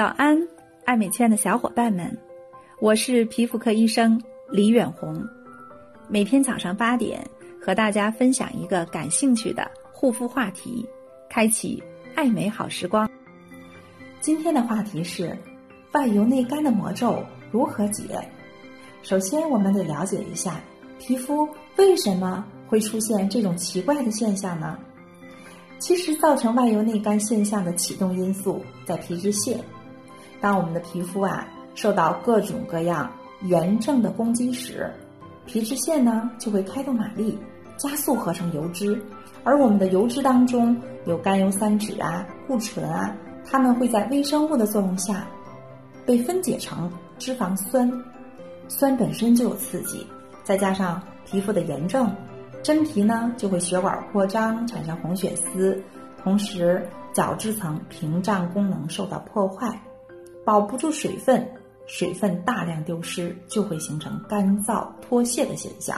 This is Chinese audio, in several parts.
早安，爱美圈的小伙伴们，我是皮肤科医生李远红。每天早上八点，和大家分享一个感兴趣的护肤话题，开启爱美好时光。今天的话题是外油内干的魔咒如何解？首先，我们得了解一下皮肤为什么会出现这种奇怪的现象呢？其实，造成外油内干现象的启动因素在皮脂腺。当我们的皮肤啊受到各种各样炎症的攻击时，皮脂腺呢就会开动马力，加速合成油脂。而我们的油脂当中有甘油三酯啊、固醇啊，它们会在微生物的作用下被分解成脂肪酸。酸本身就有刺激，再加上皮肤的炎症，真皮呢就会血管扩张，产生红血丝，同时角质层屏障功能受到破坏。保不住水分，水分大量丢失，就会形成干燥脱屑的现象。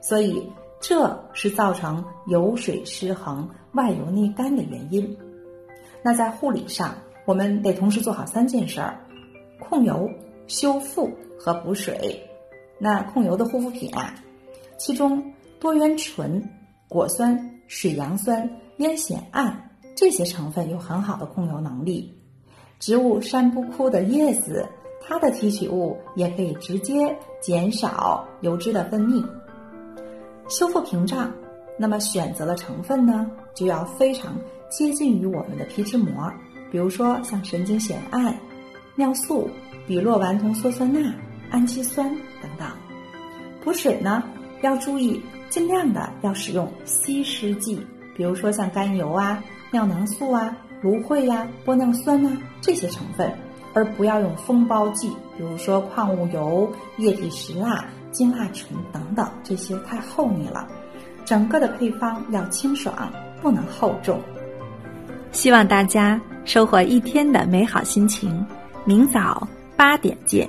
所以，这是造成油水失衡、外油内干的原因。那在护理上，我们得同时做好三件事儿：控油、修复和补水。那控油的护肤品啊，其中多元醇、果酸、水杨酸、烟酰胺这些成分有很好的控油能力。植物山布枯的叶子，它的提取物也可以直接减少油脂的分泌，修复屏障。那么选择的成分呢，就要非常接近于我们的皮脂膜，比如说像神经酰胺、尿素、吡洛烷酮羧酸钠、氨基酸等等。补水呢，要注意尽量的要使用稀释剂，比如说像甘油啊、尿囊素啊。芦荟呀、玻尿酸呐这些成分，而不要用封包剂，比如说矿物油、液体石蜡、精蜡醇等等，这些太厚腻了。整个的配方要清爽，不能厚重。希望大家收获一天的美好心情。明早八点见。